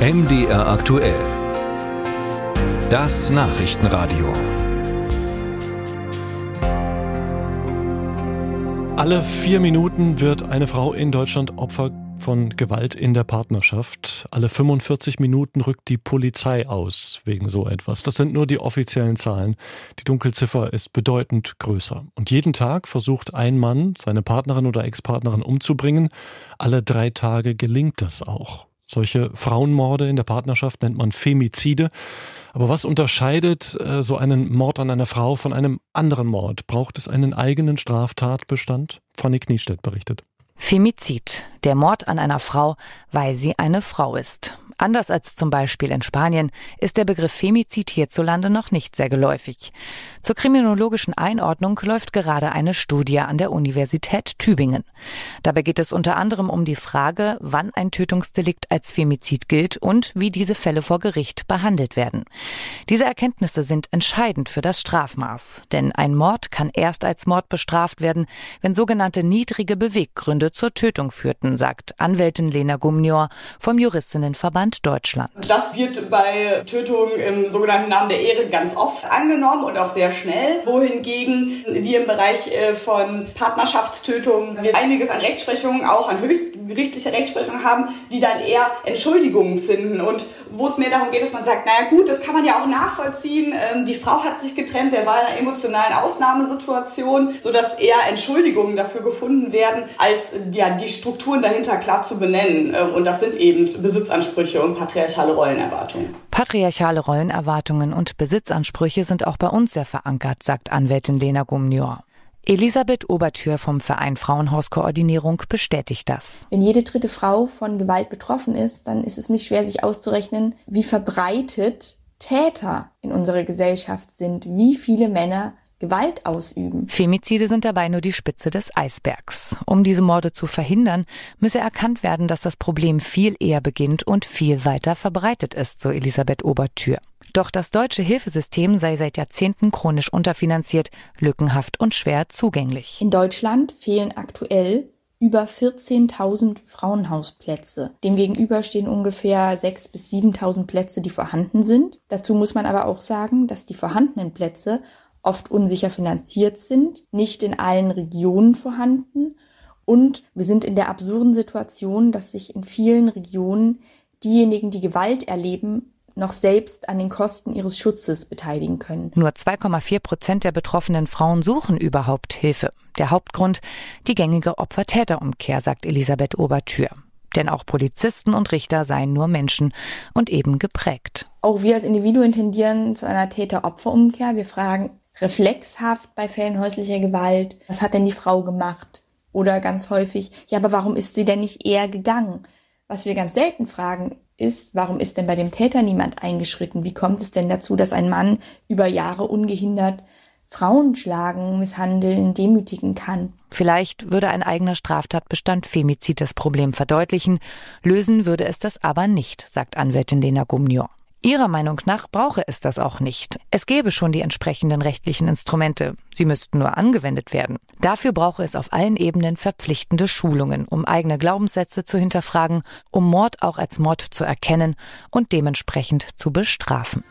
MDR aktuell. Das Nachrichtenradio. Alle vier Minuten wird eine Frau in Deutschland Opfer von Gewalt in der Partnerschaft. Alle 45 Minuten rückt die Polizei aus wegen so etwas. Das sind nur die offiziellen Zahlen. Die Dunkelziffer ist bedeutend größer. Und jeden Tag versucht ein Mann, seine Partnerin oder Ex-Partnerin umzubringen. Alle drei Tage gelingt das auch. Solche Frauenmorde in der Partnerschaft nennt man Femizide. Aber was unterscheidet äh, so einen Mord an einer Frau von einem anderen Mord? Braucht es einen eigenen Straftatbestand? Fanny Kniestedt berichtet. Femizid, der Mord an einer Frau, weil sie eine Frau ist. Anders als zum Beispiel in Spanien ist der Begriff Femizid hierzulande noch nicht sehr geläufig. Zur kriminologischen Einordnung läuft gerade eine Studie an der Universität Tübingen. Dabei geht es unter anderem um die Frage, wann ein Tötungsdelikt als Femizid gilt und wie diese Fälle vor Gericht behandelt werden. Diese Erkenntnisse sind entscheidend für das Strafmaß, denn ein Mord kann erst als Mord bestraft werden, wenn sogenannte niedrige Beweggründe zur Tötung führten, sagt Anwältin Lena Gumnior vom Juristinnenverband Land Deutschland. Das wird bei Tötungen im sogenannten Namen der Ehre ganz oft angenommen und auch sehr schnell. Wohingegen wir im Bereich äh, von Partnerschaftstötungen einiges an Rechtsprechungen, auch an höchstgerichtlicher Rechtsprechung haben, die dann eher Entschuldigungen finden und wo es mehr darum geht, dass man sagt, naja gut, das kann man ja auch nachvollziehen. Ähm, die Frau hat sich getrennt, der war in einer emotionalen Ausnahmesituation, sodass eher Entschuldigungen dafür gefunden werden, als ja, die Strukturen dahinter klar zu benennen. Ähm, und das sind eben Besitzansprüche und patriarchale Rollenerwartungen. Patriarchale Rollenerwartungen und Besitzansprüche sind auch bei uns sehr verankert, sagt Anwältin Lena Gumnior. Elisabeth Obertür vom Verein Frauenhauskoordinierung bestätigt das. Wenn jede dritte Frau von Gewalt betroffen ist, dann ist es nicht schwer, sich auszurechnen, wie verbreitet Täter in unserer Gesellschaft sind, wie viele Männer Gewalt ausüben. Femizide sind dabei nur die Spitze des Eisbergs. Um diese Morde zu verhindern, müsse erkannt werden, dass das Problem viel eher beginnt und viel weiter verbreitet ist, so Elisabeth Obertür. Doch das deutsche Hilfesystem sei seit Jahrzehnten chronisch unterfinanziert, lückenhaft und schwer zugänglich. In Deutschland fehlen aktuell über 14.000 Frauenhausplätze. Demgegenüber stehen ungefähr 6.000 bis 7.000 Plätze, die vorhanden sind. Dazu muss man aber auch sagen, dass die vorhandenen Plätze oft unsicher finanziert sind, nicht in allen Regionen vorhanden und wir sind in der absurden Situation, dass sich in vielen Regionen diejenigen, die Gewalt erleben, noch selbst an den Kosten ihres Schutzes beteiligen können. Nur 2,4 Prozent der betroffenen Frauen suchen überhaupt Hilfe. Der Hauptgrund die gängige Opfer-Täter-Umkehr, sagt Elisabeth Obertür. Denn auch Polizisten und Richter seien nur Menschen und eben geprägt. Auch wir als Individuen tendieren zu einer Täter-Opfer-Umkehr. Wir fragen, reflexhaft bei Fällen häuslicher Gewalt. Was hat denn die Frau gemacht? Oder ganz häufig, ja, aber warum ist sie denn nicht eher gegangen? Was wir ganz selten fragen, ist, warum ist denn bei dem Täter niemand eingeschritten? Wie kommt es denn dazu, dass ein Mann über Jahre ungehindert Frauen schlagen, misshandeln, demütigen kann? Vielleicht würde ein eigener Straftatbestand Femizid das Problem verdeutlichen, lösen würde es das aber nicht, sagt Anwältin Lena Gumnior. Ihrer Meinung nach brauche es das auch nicht. Es gäbe schon die entsprechenden rechtlichen Instrumente. Sie müssten nur angewendet werden. Dafür brauche es auf allen Ebenen verpflichtende Schulungen, um eigene Glaubenssätze zu hinterfragen, um Mord auch als Mord zu erkennen und dementsprechend zu bestrafen.